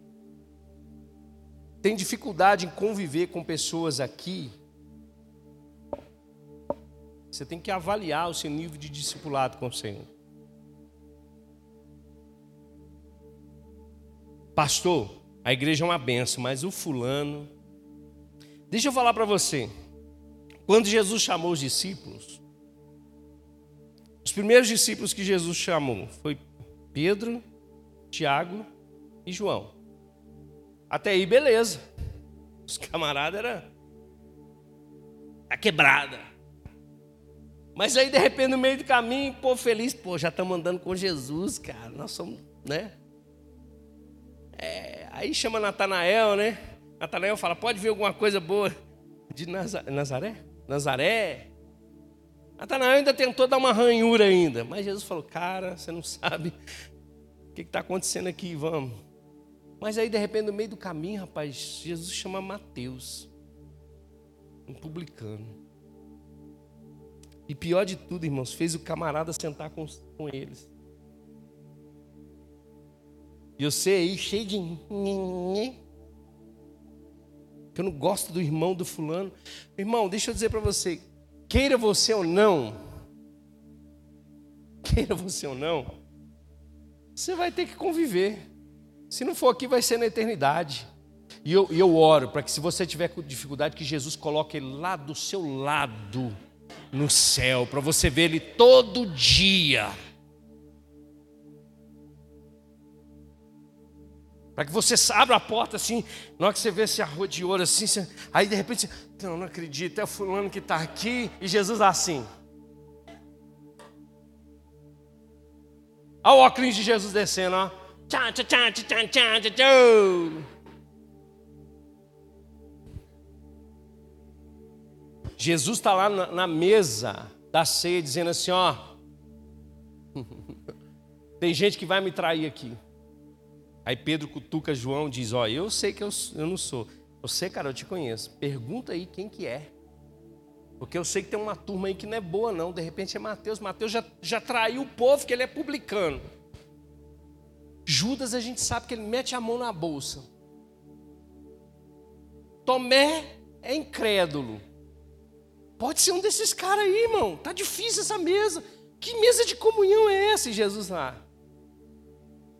tem dificuldade em conviver com pessoas aqui, você tem que avaliar o seu nível de discipulado com o Senhor. Pastor, a igreja é uma benção, mas o fulano. Deixa eu falar para você. Quando Jesus chamou os discípulos, os primeiros discípulos que Jesus chamou foi Pedro, Tiago e João. Até aí, beleza. Os camaradas eram a quebrada. Mas aí, de repente, no meio do caminho, pô, feliz, pô, já estamos andando com Jesus, cara. Nós somos, né? É, aí chama Natanael, né? Natanael fala: pode ver alguma coisa boa de Nazaré? Nazaré? Natanael ainda tentou dar uma ranhura ainda, mas Jesus falou: cara, você não sabe que está acontecendo aqui, vamos. Mas aí, de repente, no meio do caminho, rapaz, Jesus chama Mateus, um publicano. E pior de tudo, irmãos, fez o camarada sentar com, com eles. E eu sei aí, cheio de. Que eu não gosto do irmão do fulano. Irmão, deixa eu dizer para você: queira você ou não, queira você ou não, você vai ter que conviver. Se não for aqui, vai ser na eternidade. E eu, eu oro para que, se você tiver dificuldade, que Jesus coloque ele lá do seu lado no céu, para você ver Ele todo dia. Para que você abra a porta assim, na hora que você vê esse arroz de ouro assim, você, aí de repente você, não, não acredito, é o fulano que está aqui, e Jesus assim. Olha o óculos de Jesus descendo, ó. Tchá, tchá, tchá, tchá, tchá, tchá, tchá. Jesus está lá na, na mesa da ceia dizendo assim: ó, tem gente que vai me trair aqui. Aí Pedro cutuca João diz: Ó, eu sei que eu, eu não sou. Você, cara, eu te conheço. Pergunta aí quem que é. Porque eu sei que tem uma turma aí que não é boa, não. De repente é Mateus. Mateus já, já traiu o povo, que ele é publicano. Judas, a gente sabe que ele mete a mão na bolsa. Tomé é incrédulo. Pode ser um desses caras aí, irmão. Tá difícil essa mesa. Que mesa de comunhão é essa? Jesus lá,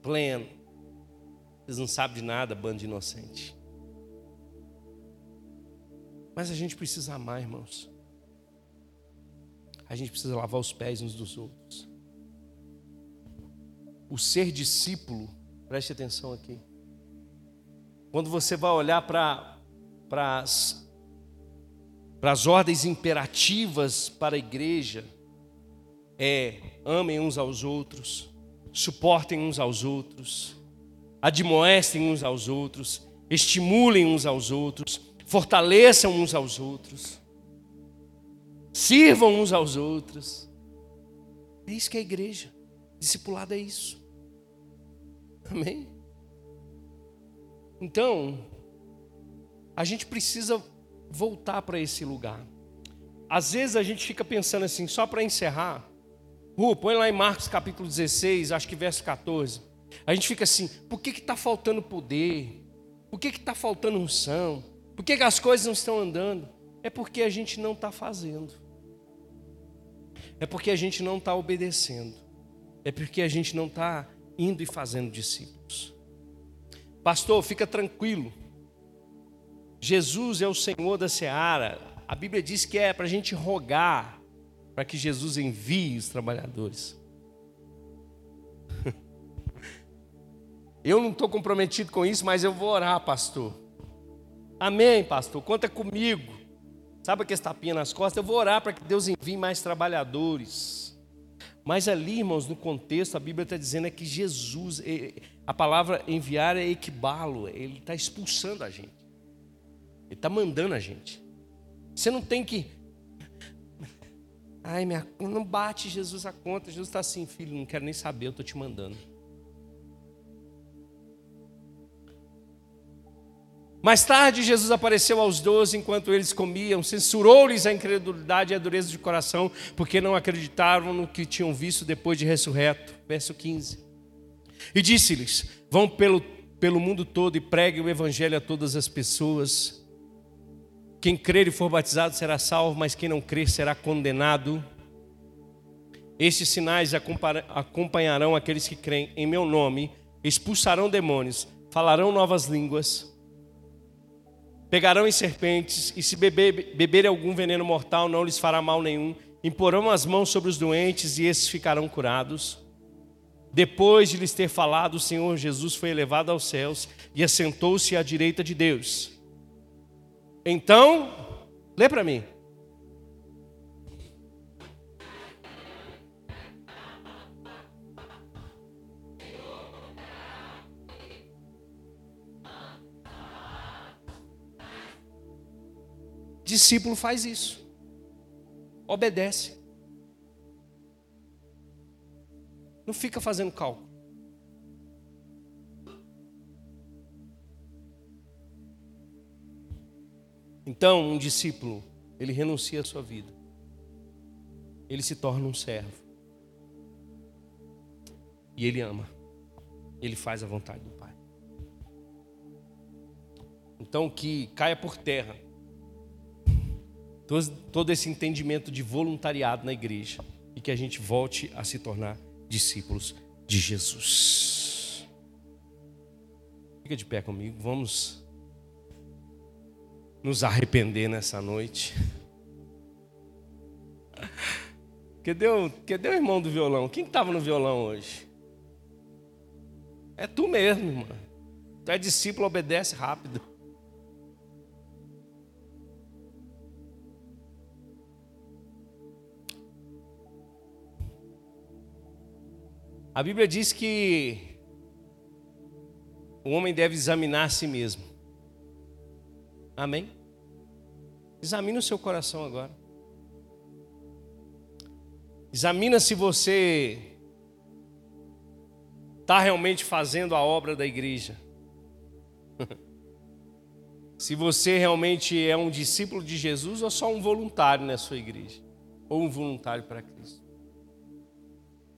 pleno. Vocês não sabem de nada, bando de inocente. Mas a gente precisa amar, irmãos. A gente precisa lavar os pés uns dos outros. O ser discípulo, preste atenção aqui. Quando você vai olhar para as para as ordens imperativas para a igreja é amem uns aos outros, suportem uns aos outros, admoestem uns aos outros, estimulem uns aos outros, fortaleçam uns aos outros, sirvam uns aos outros. É isso que é a igreja. Discipulado é isso. Amém? Então, a gente precisa voltar para esse lugar. Às vezes a gente fica pensando assim, só para encerrar, Ru, põe lá em Marcos capítulo 16, acho que verso 14. A gente fica assim, por que está faltando poder? Por que está faltando unção? Por que, que as coisas não estão andando? É porque a gente não está fazendo. É porque a gente não está obedecendo. é porque a gente não está indo e fazendo discípulos. Pastor, fica tranquilo. Jesus é o Senhor da seara. A Bíblia diz que é para a gente rogar para que Jesus envie os trabalhadores. Eu não estou comprometido com isso, mas eu vou orar, pastor. Amém, pastor. Conta comigo. Sabe aquele tapinha nas costas? Eu vou orar para que Deus envie mais trabalhadores. Mas ali, irmãos, no contexto, a Bíblia está dizendo é que Jesus, a palavra enviar é equibalo, ele está expulsando a gente. Ele está mandando a gente. Você não tem que. Ai, minha, não bate Jesus a conta. Jesus está assim, filho, não quero nem saber, eu estou te mandando. Mais tarde, Jesus apareceu aos doze enquanto eles comiam, censurou-lhes a incredulidade e a dureza de coração, porque não acreditavam no que tinham visto depois de ressurreto. Verso 15. E disse-lhes: Vão pelo, pelo mundo todo e preguem o evangelho a todas as pessoas. Quem crer e for batizado será salvo, mas quem não crer será condenado. Estes sinais acompanharão aqueles que creem em meu nome, expulsarão demônios, falarão novas línguas Pegarão em serpentes, e se beber, beberem algum veneno mortal, não lhes fará mal nenhum. Imporão as mãos sobre os doentes, e esses ficarão curados. Depois de lhes ter falado, o Senhor Jesus foi elevado aos céus e assentou-se à direita de Deus. Então, lê para mim. Discípulo faz isso. Obedece. Não fica fazendo cálculo. Então, um discípulo, ele renuncia à sua vida. Ele se torna um servo. E ele ama. Ele faz a vontade do Pai. Então, que caia por terra todo esse entendimento de voluntariado na igreja e que a gente volte a se tornar discípulos de Jesus. Fica de pé comigo, vamos nos arrepender nessa noite. Cadê o, cadê o irmão do violão? Quem estava no violão hoje? É tu mesmo, irmão. Tu é discípulo, obedece rápido. A Bíblia diz que o homem deve examinar a si mesmo. Amém? Examine o seu coração agora. Examina se você está realmente fazendo a obra da igreja. se você realmente é um discípulo de Jesus ou só um voluntário na sua igreja. Ou um voluntário para Cristo.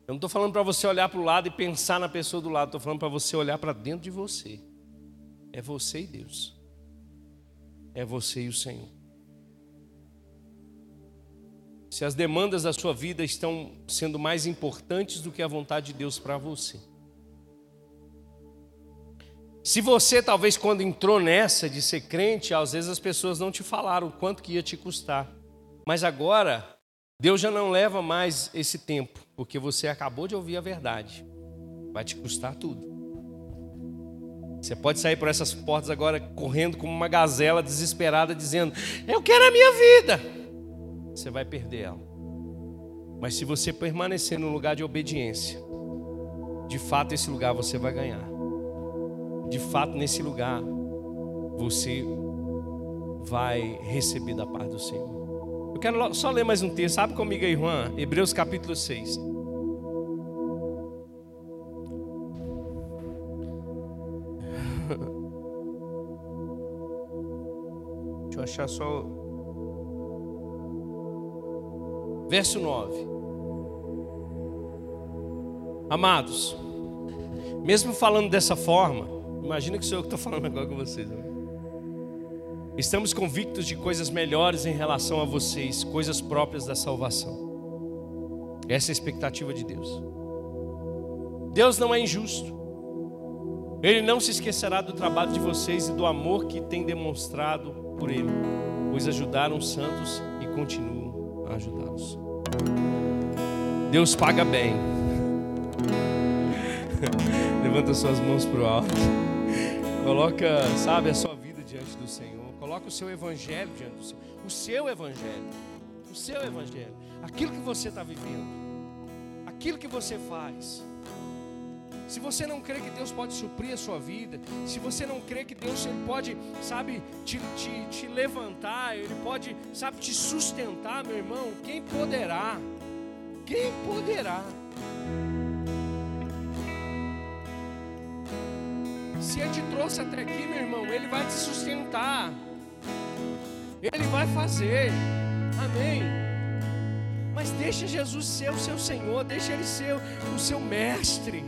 Eu não estou falando para você olhar para o lado e pensar na pessoa do lado, estou falando para você olhar para dentro de você. É você e Deus. É você e o Senhor. Se as demandas da sua vida estão sendo mais importantes do que a vontade de Deus para você. Se você, talvez, quando entrou nessa de ser crente, às vezes as pessoas não te falaram o quanto que ia te custar. Mas agora, Deus já não leva mais esse tempo porque você acabou de ouvir a verdade. Vai te custar tudo. Você pode sair por essas portas agora correndo como uma gazela desesperada, dizendo: Eu quero a minha vida. Você vai perder ela. Mas se você permanecer no lugar de obediência, de fato esse lugar você vai ganhar. De fato, nesse lugar, você vai receber da paz do Senhor. Eu quero só ler mais um texto. Sabe comigo aí, Juan? Hebreus capítulo 6. Deixa eu achar só. Verso 9. Amados, mesmo falando dessa forma, imagina que sou eu que estou falando agora com vocês. Né? Estamos convictos de coisas melhores em relação a vocês, coisas próprias da salvação. Essa é a expectativa de Deus. Deus não é injusto. Ele não se esquecerá do trabalho de vocês e do amor que tem demonstrado por Ele, pois ajudaram os santos e continuam a ajudá-los. Deus paga bem. Levanta suas mãos para o alto. Coloca, sabe, a sua vida diante do Senhor. Coloca o seu evangelho diante do Senhor. O seu evangelho. O seu evangelho. Aquilo que você está vivendo. Aquilo que você faz. Se você não crê que Deus pode suprir a sua vida, se você não crê que Deus ele pode, sabe, te, te, te levantar, Ele pode, sabe, te sustentar, meu irmão, quem poderá? Quem poderá? Se Ele te trouxe até aqui, meu irmão, Ele vai te sustentar. Ele vai fazer. Amém. Mas deixa Jesus ser o seu Senhor, deixa Ele ser o seu mestre.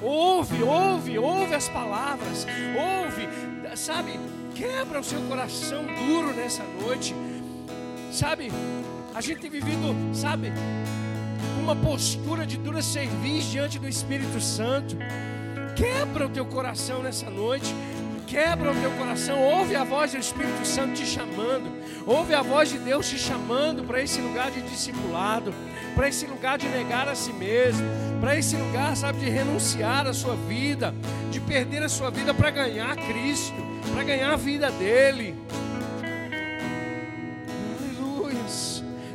Ouve, ouve, ouve as palavras, ouve, sabe, quebra o seu coração duro nessa noite, sabe, a gente tem vivido, sabe, uma postura de dura serviço diante do Espírito Santo, quebra o teu coração nessa noite, quebra o teu coração, ouve a voz do Espírito Santo te chamando, ouve a voz de Deus te chamando para esse lugar de discipulado, para esse lugar de negar a si mesmo, para esse lugar, sabe, de renunciar a sua vida, de perder a sua vida para ganhar Cristo, para ganhar a vida dele. Aleluia.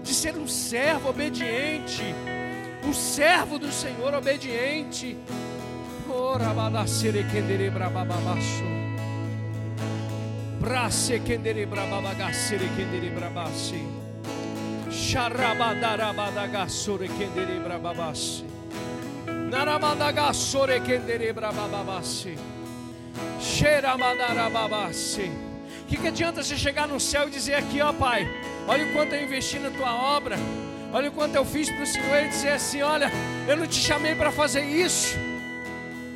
De ser um servo obediente, um servo do Senhor obediente. Ora, balacere kendere brabababaço. Brace kendere brabasi. Xarabadarabadagasore kendere brababasi. Naramadagasore kendere brabababasi. Xeramandarababasi. O que, que adianta você chegar no céu e dizer aqui, ó Pai, olha o quanto eu investi na tua obra, olha o quanto eu fiz para o Senhor, e dizer assim: olha, eu não te chamei para fazer isso.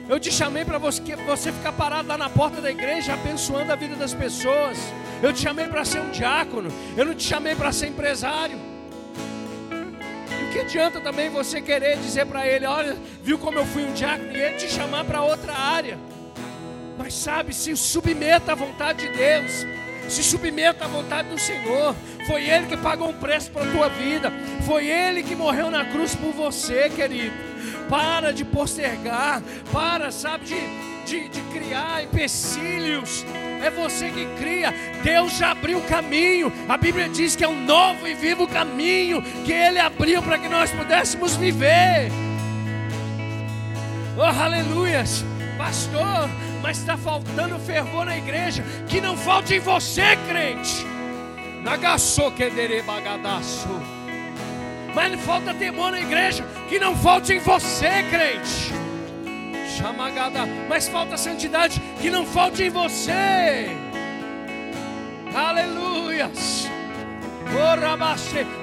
Eu te chamei para você, você ficar parado lá na porta da igreja, abençoando a vida das pessoas. Eu te chamei para ser um diácono. Eu não te chamei para ser empresário. E o que adianta também você querer dizer para ele: olha, viu como eu fui um diácono, e ele te chamar para outra área. Mas sabe, se submeta à vontade de Deus. Se submeta à vontade do Senhor. Foi Ele que pagou um preço para a tua vida. Foi Ele que morreu na cruz por você, querido. Para de postergar, para, sabe, de, de, de criar empecilhos. É você que cria. Deus já abriu o caminho. A Bíblia diz que é um novo e vivo caminho que Ele abriu para que nós pudéssemos viver. Oh, aleluias, pastor. Mas está faltando fervor na igreja. Que não falte em você, crente. Nagaçou que bagadaço. Mas falta temor na igreja. Que não falte em você, crente. Chamagada. Mas falta santidade. Que não falte em você. Aleluias.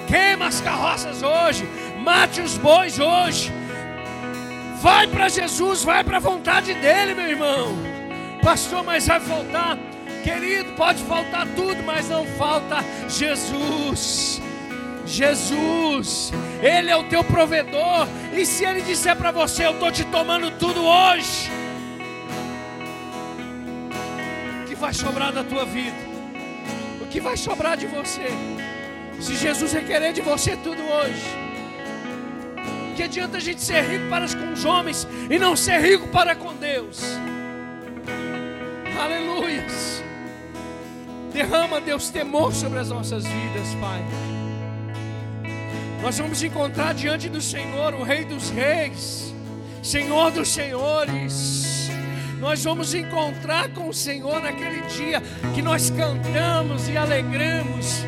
Queima as carroças hoje. Mate os bois hoje. Vai para Jesus, vai para a vontade dele, meu irmão. Pastor, mas vai faltar. Querido, pode faltar tudo, mas não falta Jesus. Jesus, Ele é o teu provedor. E se Ele disser para você: Eu estou te tomando tudo hoje, o que vai sobrar da tua vida? O que vai sobrar de você? Se Jesus requerer de você tudo hoje, que adianta a gente ser rico para com os homens e não ser rico para com Deus? Aleluias. Derrama, Deus, temor sobre as nossas vidas, Pai. Nós vamos encontrar diante do Senhor, o Rei dos Reis, Senhor dos Senhores. Nós vamos encontrar com o Senhor naquele dia que nós cantamos e alegramos